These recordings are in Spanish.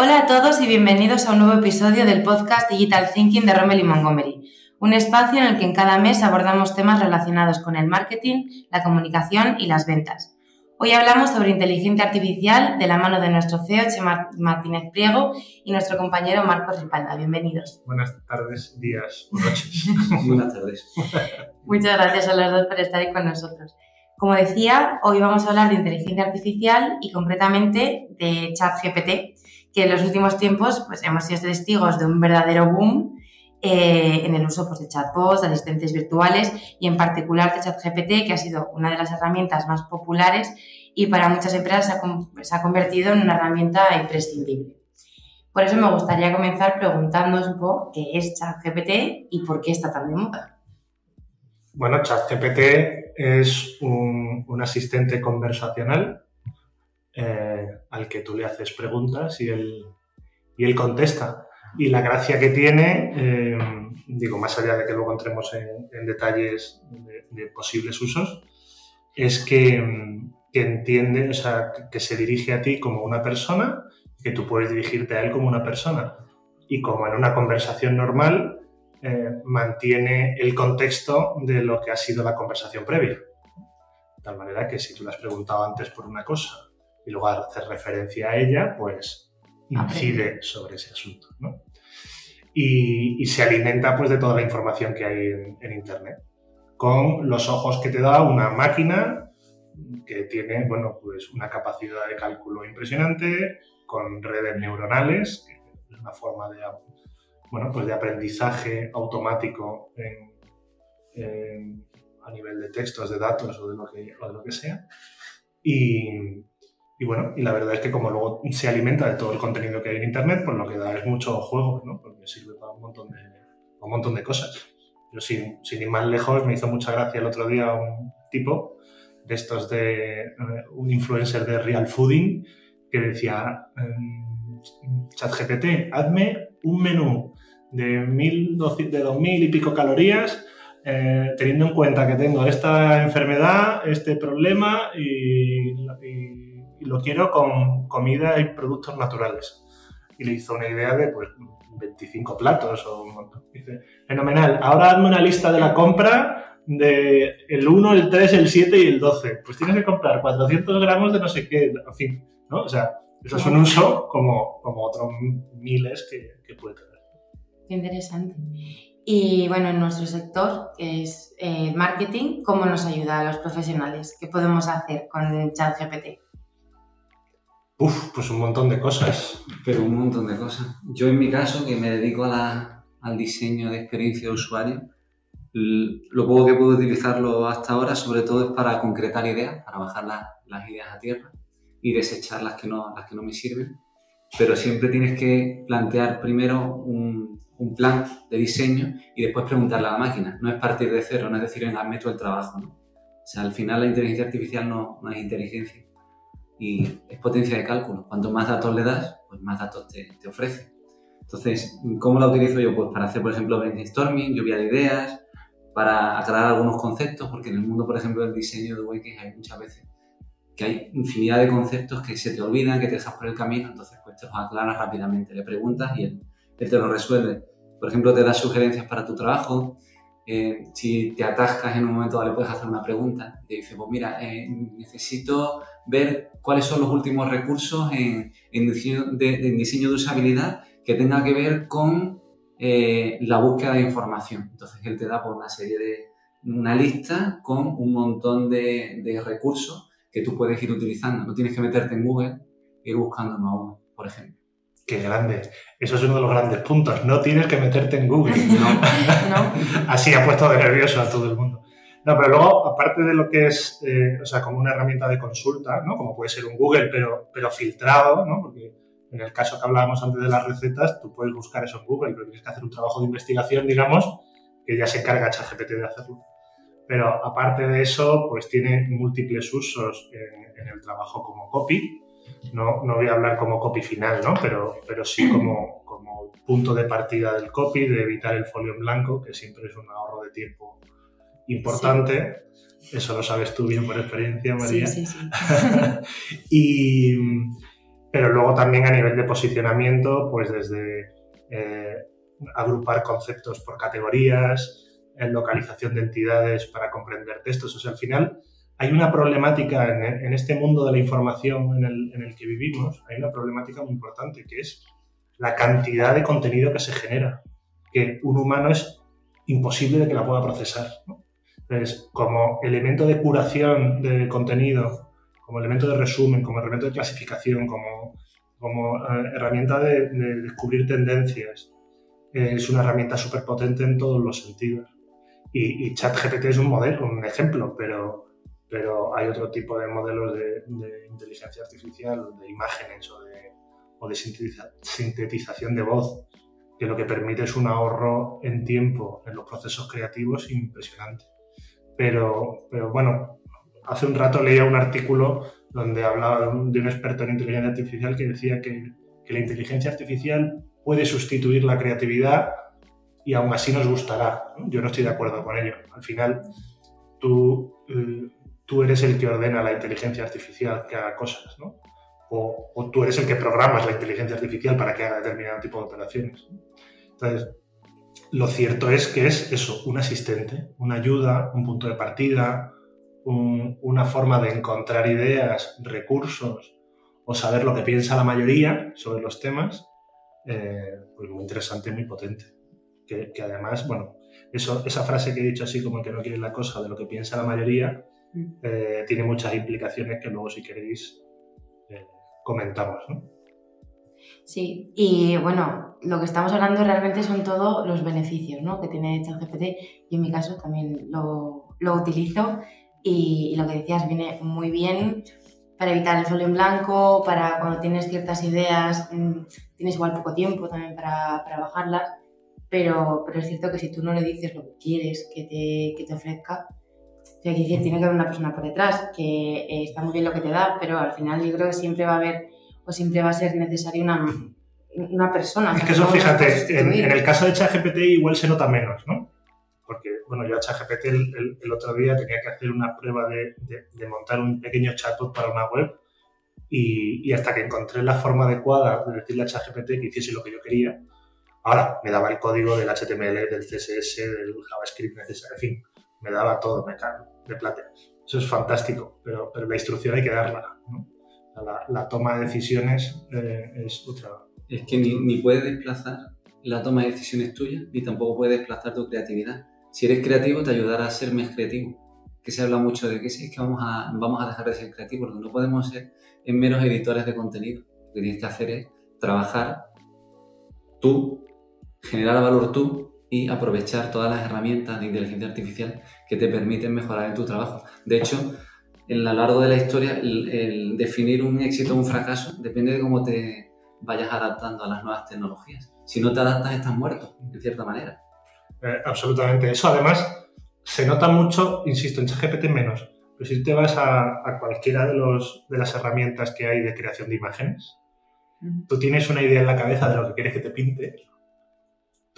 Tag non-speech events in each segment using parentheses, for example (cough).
Hola a todos y bienvenidos a un nuevo episodio del podcast Digital Thinking de Rommel y Montgomery, un espacio en el que en cada mes abordamos temas relacionados con el marketing, la comunicación y las ventas. Hoy hablamos sobre inteligencia artificial de la mano de nuestro CEO, Chema Martínez Priego, y nuestro compañero Marcos Ripalda. Bienvenidos. Buenas tardes, días o noches. (laughs) Buenas tardes. Muchas gracias a los dos por estar ahí con nosotros. Como decía, hoy vamos a hablar de inteligencia artificial y concretamente de ChatGPT, que en los últimos tiempos pues, hemos sido testigos de un verdadero boom eh, en el uso pues, de chatbots, de asistentes virtuales y en particular de ChatGPT, que ha sido una de las herramientas más populares y para muchas empresas se ha, convertido en una herramienta imprescindible. Por eso me gustaría comenzar preguntándoos un poco qué es ChatGPT y por qué está tan de moda. Bueno, ChatGPT es un, un asistente conversacional eh, al que tú le haces preguntas y él, y él contesta. Y la gracia que tiene, eh, digo, más allá de que luego entremos en, detalles de, posibles usos, es que, que, entiende, o sea, que se dirige a ti como una persona, que tú puedes dirigirte a él como una persona. Y como en una conversación normal, eh, mantiene el contexto de lo que ha sido la conversación previa. De tal manera que si tú le has preguntado antes por una cosa y luego hacer referencia a ella, pues incide sobre ese asunto. ¿no? Y, se alimenta pues de toda la información que hay en, Internet, con los ojos que te da una máquina que tiene bueno, pues una capacidad de cálculo impresionante, con redes neuronales, que es una forma de, bueno, pues de aprendizaje automático a nivel de textos, de datos o de lo que, o de lo que sea. Y, y bueno, y la verdad es que como luego se alimenta de todo el contenido que hay en Internet, pues lo que da es mucho juego, ¿no? Porque sirve para un montón de, un montón de cosas. Yo sin, sin ir más lejos, me hizo mucha gracia el otro día un tipo de estos de eh, un influencer de Real Fooding que decía, em, ChatGPT, hazme un menú de, mil, de dos mil y pico calorías eh, teniendo en cuenta que tengo esta enfermedad, este problema y y lo quiero con comida y productos naturales. Y le hizo una idea de pues 25 platos o un montón. Dice, fenomenal, ahora hazme una lista de la compra de el 1, el 3, el 7 y el 12. Pues tienes que comprar 400 gramos de no sé qué, en fin, ¿no? O sea, eso es un uso como, como otros miles que, que puede tener. Qué interesante. Y bueno, en nuestro sector, que es eh, marketing, ¿cómo nos ayuda a los profesionales? ¿Qué podemos hacer con ChatGPT? Uf, pues un montón de cosas. Pero un montón de cosas. Yo en mi caso, que me dedico al diseño de experiencia de usuario, lo poco que puedo utilizarlo hasta ahora sobre todo es para concretar ideas, para bajar las ideas a tierra y desechar las que, no, las que no me sirven. Pero siempre tienes que plantear primero un, plan de diseño y después preguntarle a la máquina. No es partir de cero, no es decir, venga, meto el trabajo. ¿no? O sea, al final la inteligencia artificial no, no es inteligencia y es potencia de cálculo. Cuanto más datos le das, pues más datos te, te ofrece. Entonces, ¿cómo la utilizo yo? Pues para hacer, por ejemplo, brainstorming, lluvia de ideas, para aclarar algunos conceptos, porque en el mundo, por ejemplo, del diseño de wikis hay muchas veces que hay infinidad de conceptos que se te olvidan, que te dejas por el camino, entonces pues te los aclaras rápidamente, le preguntas y él, él te lo resuelve. Por ejemplo, te da sugerencias para tu trabajo, eh, si te atascas en un momento le puedes hacer una pregunta. Te dice, pues mira, eh, necesito ver cuáles son los últimos recursos en, diseño, de, usabilidad que tenga que ver con eh, la búsqueda de información. Entonces él te da por una serie de, una lista con un montón de, de recursos que tú puedes ir utilizando. No tienes que meterte en Google e ir buscando uno por ejemplo. Qué grande. Eso es uno de los grandes puntos. No tienes que meterte en Google. (laughs) No. Así ha puesto de nervioso a todo el mundo. No, pero luego, aparte de lo que es, eh, o sea, como una herramienta de consulta, ¿no? Como puede ser un Google, pero, pero filtrado, ¿no? Porque en el caso que hablábamos antes de las recetas, tú puedes buscar eso en Google, pero tienes que hacer un trabajo de investigación, digamos, que ya se encarga ChatGPT de hacerlo. Pero aparte de eso, pues tiene múltiples usos en, en el trabajo como copy, no, no voy a hablar como copy final, ¿no? pero, pero sí como, como punto de partida del copy, de evitar el folio en blanco, que siempre es un ahorro de tiempo importante. Eso lo sabes tú bien por experiencia, María. Sí, sí, (laughs) y, pero luego también a nivel de posicionamiento, pues desde eh, agrupar conceptos por categorías, en localización de entidades para comprender textos. O sea, al final hay una problemática en, este mundo de la información en el, en el, que vivimos, hay una problemática muy importante que es la cantidad de contenido que se genera, que un humano es imposible de que la pueda procesar. Entonces, como elemento de curación de contenido, como elemento de resumen, como elemento de clasificación, como, como eh, herramienta de, de, descubrir tendencias, eh, es una herramienta súper potente en todos los sentidos. Y, y ChatGPT es un modelo, un ejemplo, pero, pero hay otro tipo de modelos de, inteligencia artificial, de imágenes o de, o de sintetización de voz, que lo que permite es un ahorro en tiempo en los procesos creativos impresionante. Pero, pero bueno, hace un rato leía un artículo donde hablaba de un, experto en inteligencia artificial que decía que, que la inteligencia artificial puede sustituir la creatividad y aún así nos gustará. Yo no estoy de acuerdo con ello. Al final, tú, eh, tú eres el que ordena la inteligencia artificial que haga cosas, ¿no? O, tú eres el que programas la inteligencia artificial para que haga determinado tipo de operaciones. Entonces, lo cierto es que es eso, un asistente, una ayuda, un punto de partida, un, una forma de encontrar ideas, recursos o saber lo que piensa la mayoría sobre los temas, eh, pues muy interesante muy potente que, además, bueno, esa frase que he dicho así como que no quiere la cosa de lo que piensa la mayoría. Eh, tiene muchas implicaciones que luego si queréis eh, comentamos, ¿no? Sí, y bueno, lo que estamos hablando realmente son todos los beneficios ¿no? que tiene ChatGPT. Yo en mi caso también lo, lo utilizo y, lo que decías viene muy bien para evitar el sol en blanco, para cuando tienes ciertas ideas, mm, tienes igual poco tiempo también para, para bajarlas pero, pero es cierto que si tú no le dices lo que quieres que te, que te ofrezca, tiene que haber una persona por detrás, que eh, está muy bien lo que te da, pero al final yo creo que siempre va a haber o siempre va a ser necesaria una, una persona. Es que eso, fíjate, en, el caso de ChatGPT igual se nota menos, ¿no? Porque, bueno, yo a ChatGPT el, el, otro día tenía que hacer una prueba de, de, montar un pequeño chatbot para una web y, y, hasta que encontré la forma adecuada de decirle a ChatGPT que hiciese lo que yo quería, Ahora me daba el código del HTML, del CSS, del JavaScript necesario, en fin, me daba todo, me cago de plata. Eso es fantástico, pero, pero la instrucción hay que darla. La, toma de decisiones eh, es otra. Es que ni, ni puedes desplazar la toma de decisiones tuya, ni tampoco puedes desplazar tu creatividad. Si eres creativo, te ayudará a ser más creativo. Que se habla mucho de que si es que vamos a, vamos a dejar de ser creativos, porque no podemos ser en meros editores de contenido. Lo que tienes que hacer es trabajar tú generar valor tú y aprovechar todas las herramientas de inteligencia artificial que te permiten mejorar en tu trabajo. De hecho, en lo largo de la historia, el, definir un éxito o un fracaso depende de cómo te vayas adaptando a las nuevas tecnologías. Si no te adaptas, estás muerto, de cierta manera. Eh, absolutamente. Eso además se nota mucho, insisto, en ChatGPT menos. Pero si te vas a, a cualquiera de, los, de las herramientas que hay de creación de imágenes, tú tienes una idea en la cabeza de lo que quieres que te pinte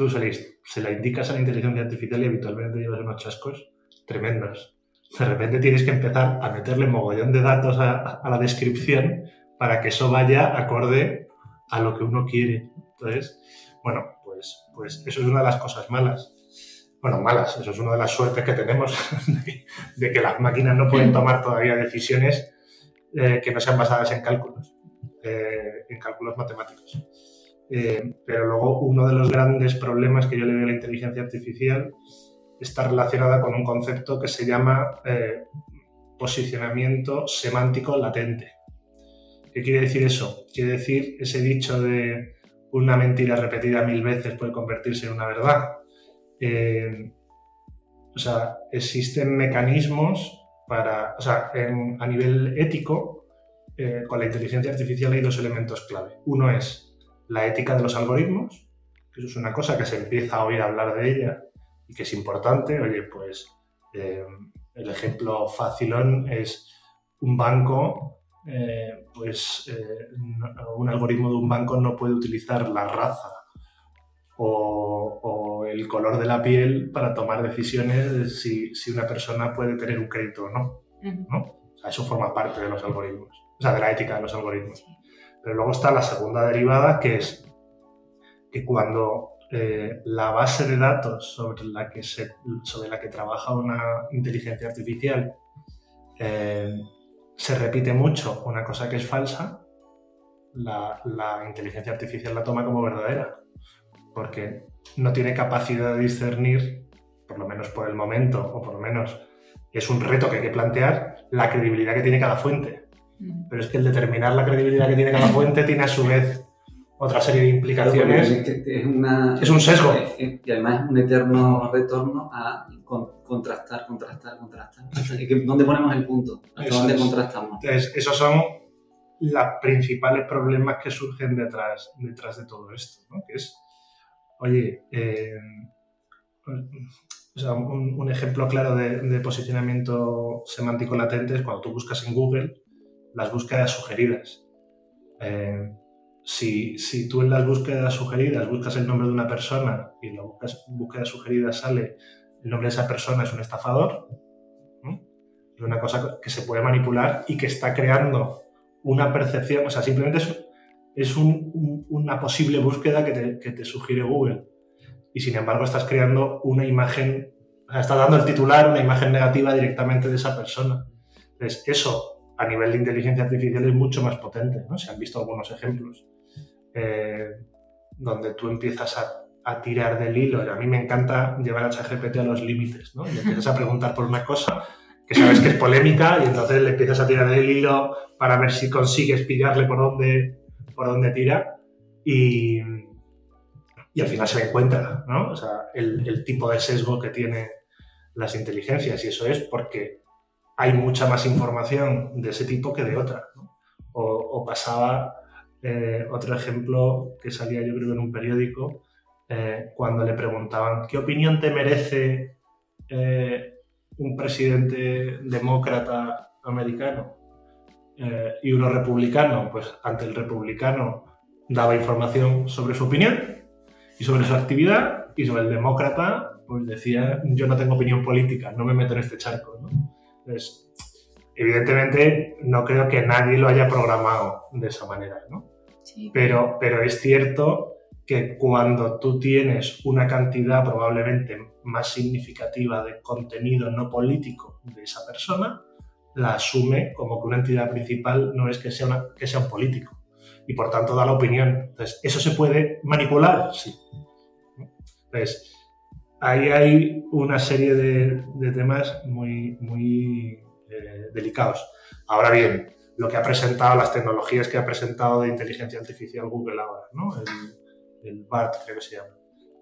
tú se la indicas a la inteligencia artificial y habitualmente llevas unos chascos tremendos. De repente tienes que empezar a meterle mogollón de datos a, la descripción para que eso vaya acorde a lo que uno quiere. Entonces, bueno, pues, pues eso es una de las cosas malas. Bueno, malas, eso es una de las suertes que tenemos (laughs) de, que las máquinas no pueden tomar todavía decisiones eh, que no sean basadas en cálculos, eh, en cálculos matemáticos. Eh, pero luego uno de los grandes problemas que yo le veo a la inteligencia artificial está relacionada con un concepto que se llama eh, posicionamiento semántico latente. ¿Qué quiere decir eso? Quiere decir ese dicho de una mentira repetida mil veces puede convertirse en una verdad. Eh, o sea, existen mecanismos para, o sea, a nivel ético, con la inteligencia artificial hay dos elementos clave. Uno es la ética de los algoritmos, que eso es una cosa que se empieza a oír hablar de ella y que es importante. Oye, pues eh, el ejemplo facilón es un banco, eh, pues eh, un algoritmo de un banco no puede utilizar la raza o, el color de la piel para tomar decisiones de si, si, una persona puede tener un crédito o no. ¿no? eso forma parte de los algoritmos, o sea, de la ética de los algoritmos. Pero luego está la segunda derivada, que es que cuando eh, la base de datos sobre la que, se, sobre la que trabaja una inteligencia artificial eh, se repite mucho una cosa que es falsa, la, la, inteligencia artificial la toma como verdadera, porque no tiene capacidad de discernir, por lo menos por el momento, o por lo menos es un reto que hay que plantear, la credibilidad que tiene cada fuente. Mm. Pero es que el determinar la credibilidad que tiene cada fuente tiene a su vez otra serie de implicaciones. Es, un sesgo. Y además es un eterno retorno a contrastar, contrastar, contrastar. ¿Dónde ponemos el punto? ¿Hasta dónde contrastamos? Entonces, esos son los principales problemas que surgen detrás, detrás de todo esto. ¿no? Que es, oye, eh, un, ejemplo claro de, posicionamiento semántico latente es cuando tú buscas en Google las búsquedas sugeridas. Eh, si, tú en las búsquedas sugeridas buscas el nombre de una persona y en la búsqueda sugerida sale el nombre de esa persona es un estafador, es una cosa que se puede manipular y que está creando una percepción, o sea, simplemente es, es una posible búsqueda que te, que te sugiere Google y sin embargo estás creando una imagen, o sea, estás dando el titular, una imagen negativa directamente de esa persona. Entonces, eso a nivel de inteligencia artificial es mucho más potente, ¿no? Se han visto algunos ejemplos eh, donde tú empiezas a, tirar del hilo. A mí me encanta llevar a ChatGPT a los límites, ¿no? Y empiezas a preguntar por una cosa que sabes que es polémica y entonces le empiezas a tirar del hilo para ver si consigues pillarle por dónde, por dónde tira. Y, y al final se encuentra, ¿no? O sea, el, tipo de sesgo que tiene las inteligencias y eso es porque hay mucha más información de ese tipo que de otra. O, pasaba eh, otro ejemplo que salía yo creo en un periódico eh, cuando le preguntaban ¿qué opinión te merece eh, un presidente demócrata americano y uno republicano? Pues ante el republicano daba información sobre su opinión y sobre su actividad y sobre el demócrata, pues decía, yo no tengo opinión política, no me meto en este charco. Entonces, evidentemente no creo que nadie lo haya programado de esa manera, ¿no? Pero, pero es cierto que cuando tú tienes una cantidad probablemente más significativa de contenido no político de esa persona, la asume como que una entidad principal no es que sea, un político y por tanto da la opinión. Entonces, ¿eso se puede manipular? Sí. Entonces, ahí hay una serie de, temas muy, muy eh, delicados. Ahora bien, lo que ha presentado, las tecnologías que ha presentado de inteligencia artificial Google ahora, ¿no? el, el BART creo que se llama.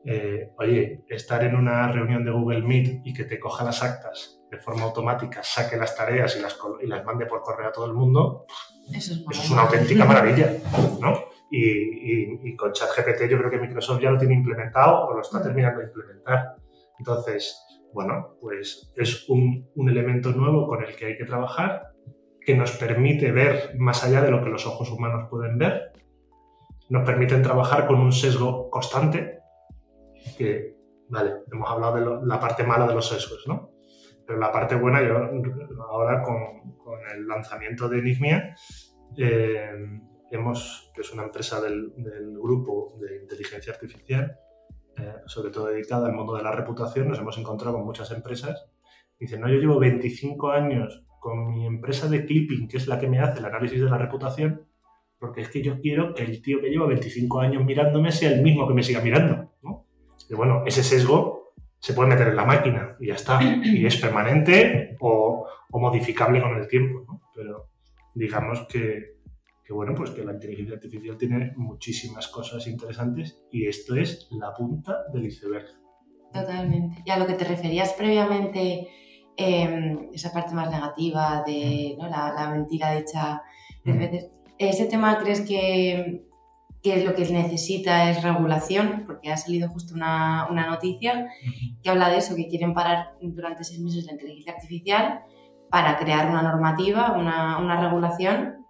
Eh, oye, estar en una reunión de Google Meet y que te coja las actas de forma automática, saque las tareas y las, y las mande por correo a todo el mundo, eso es, una auténtica (laughs) maravilla, ¿no? Y, y, con ChatGPT yo creo que Microsoft ya lo tiene implementado o lo está terminando de implementar. Entonces, bueno, pues es un, un elemento nuevo con el que hay que trabajar, que nos permite ver más allá de lo que los ojos humanos pueden ver, nos permiten trabajar con un sesgo constante, que, vale, hemos hablado de la parte mala de los sesgos, ¿no? Pero la parte buena, yo ahora con, el lanzamiento de Enigmia, eh, que es una empresa del, del grupo de inteligencia artificial, eh, sobre todo dedicada al mundo de la reputación, nos hemos encontrado con muchas empresas. Dicen, no, yo llevo 25 años con mi empresa de clipping, que es la que me hace el análisis de la reputación, porque es que yo quiero que el tío que lleva 25 años mirándome sea el mismo que me siga mirando. ¿no? Y bueno, ese sesgo se puede meter en la máquina y ya está. Y es permanente o, modificable con el tiempo. ¿no? Pero digamos que, bueno, pues que la inteligencia artificial tiene muchísimas cosas interesantes y esto es la punta del iceberg. Totalmente. Y a lo que te referías previamente, em, esa parte más negativa de la, mentira dicha, ¿ese tema crees que que lo que necesita es regulación, porque ha salido justo una, una, noticia que habla de eso, que quieren parar durante seis meses la inteligencia artificial para crear una normativa, una, una regulación.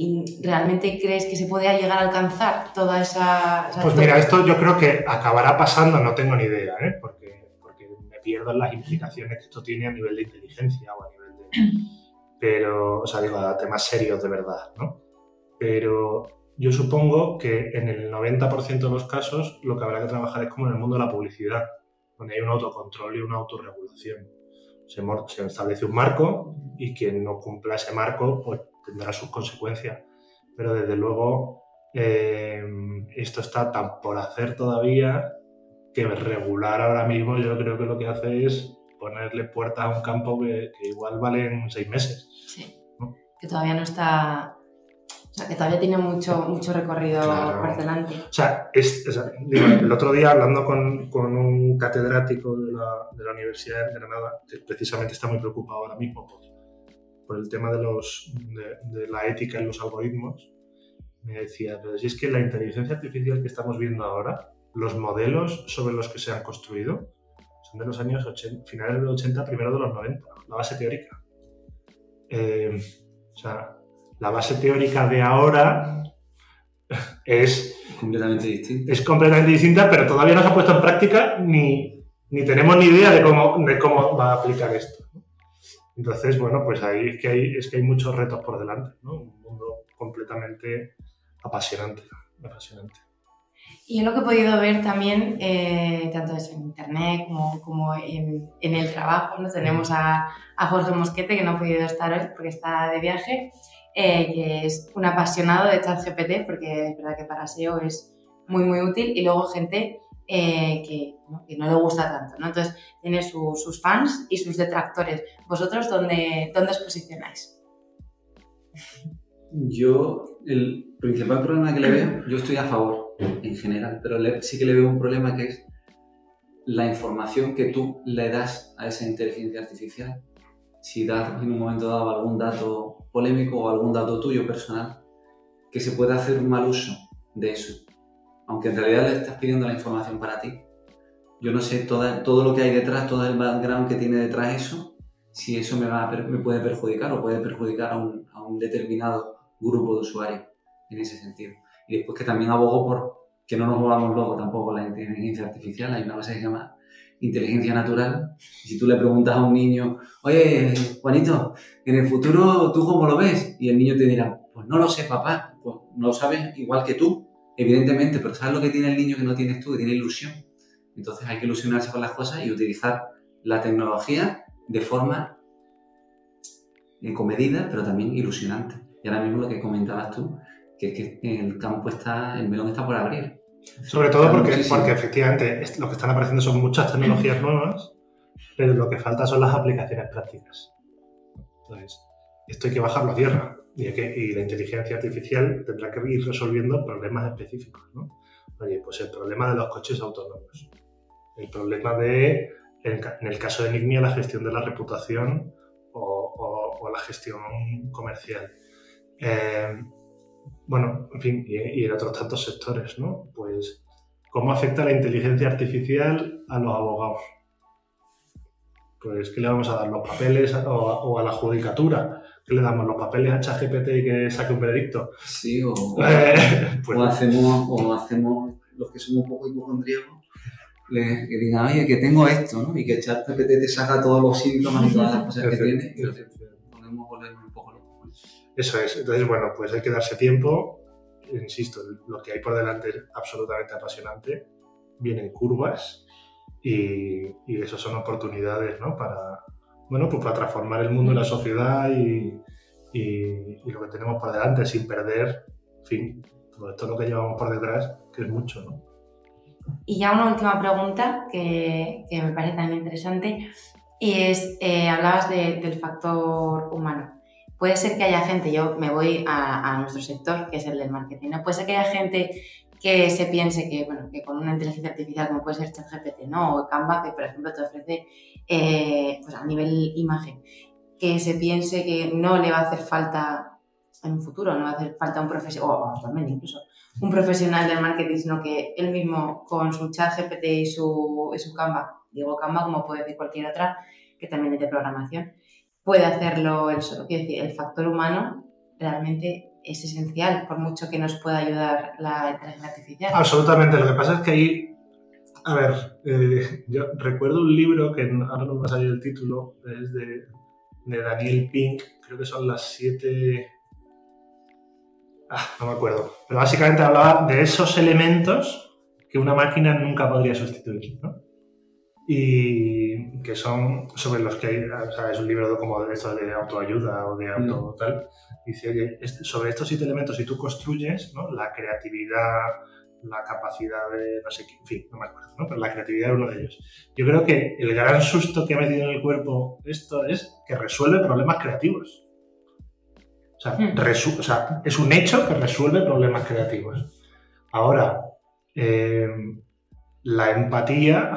¿Y realmente crees que se podría llegar a alcanzar toda esa... pues mira, esto yo creo que acabará pasando, no tengo ni idea, ¿eh? porque, las implicaciones que esto tiene a nivel de inteligencia o a nivel de... (clears throat) Pero, o sea, digo, a temas serios de verdad, ¿no? pero yo supongo que en el 90% de los casos lo que habrá que trabajar es como en el mundo de la publicidad, donde hay un autocontrol y una autorregulación. Se, se establece un marco y quien no cumpla ese marco pues tendrá sus consecuencias. Pero desde luego eh, esto está tan por hacer todavía que regular ahora mismo yo creo que lo que hace es ponerle puertas a un campo que, igual valen seis meses. Sí, que todavía no está o sea, que todavía tiene mucho, mucho recorrido por delante. O sea, es, el otro día hablando con, con un catedrático de la, de la, Universidad de Granada, que precisamente está muy preocupado ahora mismo por, por el tema de, los, de, de, la ética en los algoritmos, me decía, pero si es que la inteligencia artificial que estamos viendo ahora, los modelos sobre los que se han construido, son de los años 80, finales de los 80, primero de los 90, la base teórica. Eh, o sea, la base teórica de ahora es completamente distinta. Es completamente distinta, pero todavía no se ha puesto en práctica ni, ni tenemos ni idea de cómo, de cómo va a aplicar esto. Entonces, bueno, pues ahí es que hay, es que hay muchos retos por delante, ¿no? Un mundo completamente apasionante, apasionante. Y yo lo que he podido ver también, eh, tanto en internet como, como en, en, el trabajo, ¿no? tenemos a, a Jorge Mosquete, que no ha podido estar hoy porque está de viaje, eh, que es un apasionado de ChatGPT, porque es verdad que para SEO es muy, muy útil, y luego gente eh, que, ¿no? que, no, le gusta tanto. ¿no? Entonces, tiene sus fans y sus detractores. ¿Vosotros dónde, dónde os posicionáis? Yo, el principal problema que le veo, yo estoy a favor en general, pero sí que le veo un problema que es la información que tú le das a esa inteligencia artificial si das en un momento dado algún dato polémico o algún dato tuyo personal, que se pueda hacer un mal uso de eso. Aunque en realidad le estás pidiendo la información para ti. Yo no sé toda, todo lo que hay detrás, todo el background que tiene detrás eso, si eso me, va me puede perjudicar o puede perjudicar a un, a un determinado grupo de usuarios en ese sentido. Y después que también abogo por que no nos volvamos locos tampoco la inteligencia artificial. Hay una cosa que se llama inteligencia natural. si tú le preguntas a un niño, oye, Juanito, en el futuro tú cómo lo ves? Y el niño te dirá, pues no lo sé, papá, pues no lo sabes igual que tú, evidentemente, pero ¿sabes lo que tiene el niño que no tienes tú? Que tiene ilusión. Entonces hay que ilusionarse con las cosas y utilizar la tecnología de forma comedida, pero también ilusionante. Y ahora mismo lo que comentabas tú, que es que el campo está, el melón está por abrir. Sobre todo porque, porque efectivamente lo que están apareciendo son muchas tecnologías nuevas, pero lo que falta son las aplicaciones prácticas. Entonces, esto hay que bajarlo a tierra y, que, y la inteligencia artificial tendrá que ir resolviendo problemas específicos. ¿no? Oye, pues el problema de los coches autónomos, el problema de, en el caso de Enigmia, la gestión de la reputación o, o, la gestión comercial. Eh, bueno, en fin, y, en otros tantos sectores, ¿no? Pues, ¿cómo afecta la inteligencia artificial a los abogados? Pues, ¿qué le vamos a dar? ¿Los papeles o, a la judicatura? ¿Qué le damos? ¿Los papeles a ChatGPT y que saque un veredicto? Sí, o, (laughs) pues hacemos, o hacemos los que somos un poco hipocondríacos, le, que digan, oye, que tengo esto, ¿no? Y que ChatGPT te saca todos los síntomas y todas las cosas que tiene. Y eso es. Entonces, bueno, pues hay que darse tiempo. Insisto, lo que hay por delante es absolutamente apasionante. Vienen curvas y, y eso son oportunidades, ¿no? Para, bueno, pues para transformar el mundo y la sociedad y, y, lo que tenemos por delante sin perder, en fin, todo esto lo que llevamos por detrás, que es mucho, ¿no? Y ya una última pregunta que, que me parece también interesante es, eh, hablabas del factor humano puede ser que haya gente, yo me voy a, nuestro sector, que es el del marketing, puede ser que haya gente que se piense que, bueno, que con una inteligencia artificial como puede ser ChatGPT, ¿no? O Canva, que por ejemplo te ofrece eh, pues a nivel imagen, que se piense que no le va a hacer falta en un futuro, no va a hacer falta un profesional, o actualmente incluso, un profesional del marketing, sino que él mismo con su ChatGPT y su, y su Canva, digo Canva como puede decir cualquier otra, que también es de programación, puede hacerlo el factor humano realmente es esencial, por mucho que nos pueda ayudar la inteligencia artificial. Absolutamente. Lo que pasa es que ahí, a ver, eh, yo recuerdo un libro que ahora no me va a salir el título, es de, de Daniel Pink, creo que son las siete Ah, no me acuerdo. Pero básicamente hablaba de esos elementos que una máquina nunca podría sustituir, ¿no? Y que son sobre los que hay, o sea, es un libro como de esto de autoayuda o de auto tal. Dice, oye, sobre estos siete elementos, si tú construyes, ¿no? La creatividad, la capacidad de, no sé qué, en fin, no me acuerdo, ¿no? Pero la creatividad es uno de ellos. Yo creo que el gran susto que ha metido en el cuerpo esto es que resuelve problemas creativos. O sea, Hmm. resu- o sea, es un hecho que resuelve problemas creativos. Ahora, eh, la empatía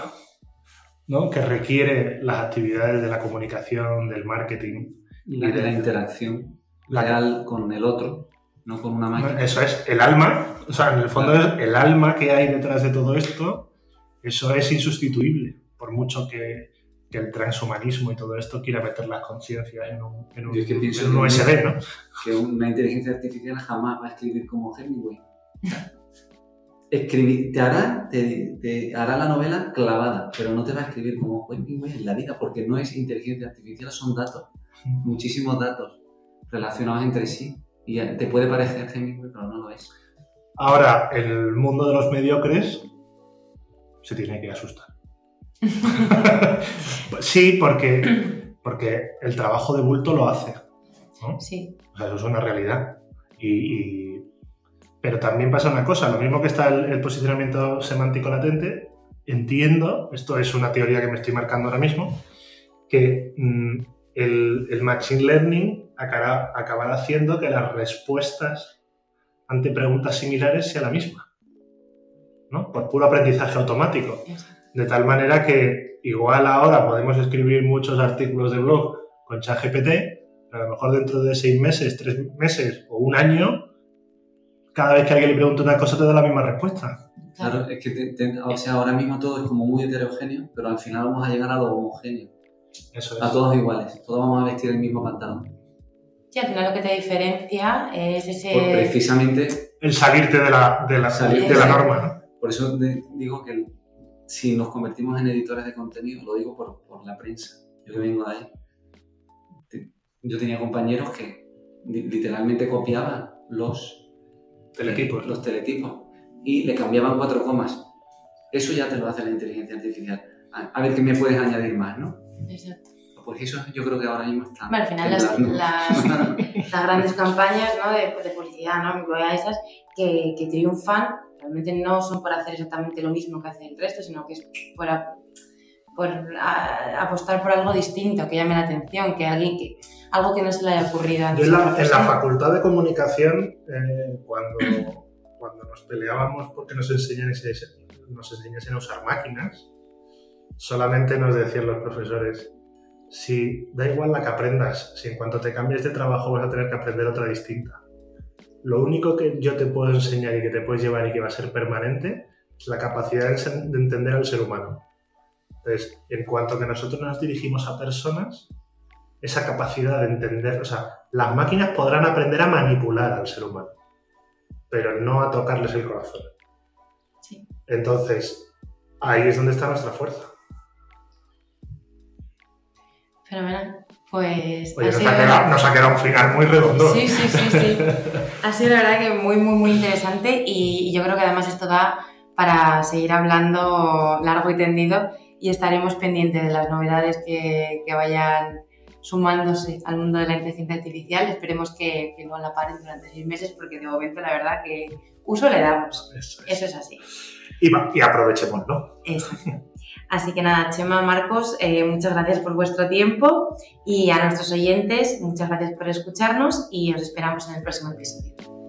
¿no? que requiere las actividades de la comunicación, del marketing. La de la interacción La- real con el otro, no con una máquina. Eso es el alma, o sea, en el fondo Claro. es el alma que hay detrás de todo esto, eso es insustituible, por mucho que, que el transhumanismo y todo esto quiera meter las conciencias en un, en un, Yo es que pienso en un USB, ¿no? que una inteligencia artificial jamás va a escribir como Hemingway. (laughs) Escribir, te, hará, te, te hará la novela clavada, pero no te va a escribir como Hemingway en la vida, porque no es inteligencia artificial, son datos, muchísimos datos relacionados entre sí. Y te puede parecer Hemingway, pero no lo es. Ahora, el mundo de los mediocres se tiene que asustar. (laughs) sí, porque, porque el trabajo de bulto lo hace. ¿no? Sí. O sea, eso es una realidad. Y, y- Pero también pasa una cosa, lo mismo que está el, el posicionamiento semántico latente, entiendo, esto es una teoría que me estoy marcando ahora mismo, que mm, el, el machine learning acabará, acabará haciendo que las respuestas ante preguntas similares sea la misma, ¿no? Por puro aprendizaje automático. De tal manera que igual ahora podemos escribir muchos artículos de blog con ChatGPT, pero a lo mejor dentro de seis meses, tres meses o un año, cada vez que alguien le pregunta una cosa te da la misma respuesta. Claro, es que te- te- o sea, ahora mismo todo es como muy heterogéneo, pero al final vamos a llegar a lo homogéneo, Eso es. a todos iguales, todos vamos a vestir el mismo pantalón. Sí, al final lo que te diferencia es ese... Por precisamente El salirte de la, de la, Salir. de la norma. ¿no? Por eso de- digo que si nos convertimos en editores de contenido, lo digo por, por la prensa, yo que vengo de ahí, te- yo tenía compañeros que li- literalmente copiaban los Teletipos. los teletipos y le cambiaban cuatro comas. Eso ya te lo hace la inteligencia artificial. A, a ver qué me puedes añadir más, ¿no? Exacto. Pues eso yo creo que ahora mismo está. Bueno, al final las, las, (laughs) las grandes campañas ¿no? de, de publicidad, ¿no? A esas, que, que triunfan, realmente no son por hacer exactamente lo mismo que hace el resto, sino que es por, a- por a- apostar por algo distinto, que llame la atención, que alguien que algo que no se le haya ocurrido Yo antes. en a la, en la facultad de comunicación, eh, cuando, cuando nos peleábamos porque nos enseñasen, nos enseñasen a usar máquinas, solamente nos decían los profesores, si da igual la que aprendas, si en cuanto te cambies de trabajo vas a tener que aprender otra distinta. Lo único que yo te puedo enseñar y que te puedes llevar y que va a ser permanente es la capacidad de entender al ser humano. Entonces, en cuanto que nosotros nos dirigimos a personas, esa capacidad de entender, o sea, las máquinas podrán aprender a manipular al ser humano, pero no a tocarles el corazón. Sí. Entonces, ahí es donde está nuestra fuerza. Fenomenal. Pues Oye, ha nos sido- ha, quedado, nos ha quedado un final muy redondo. Sí, sí, sí, sí. (laughs) Ha sido la verdad que muy, muy, muy interesante y y yo creo que además esto da para seguir hablando largo y tendido y estaremos pendientes de las novedades que, que vayan sumándose al mundo de la inteligencia artificial. Esperemos que, que no la paren durante seis meses porque de momento la verdad que uso le damos. Eso es. Eso es así. Y, y aprovechémoslo. Exacto. Así que nada, Chema, Marcos, eh, muchas gracias por vuestro tiempo y a nuestros oyentes, muchas gracias por escucharnos y os esperamos en el próximo episodio.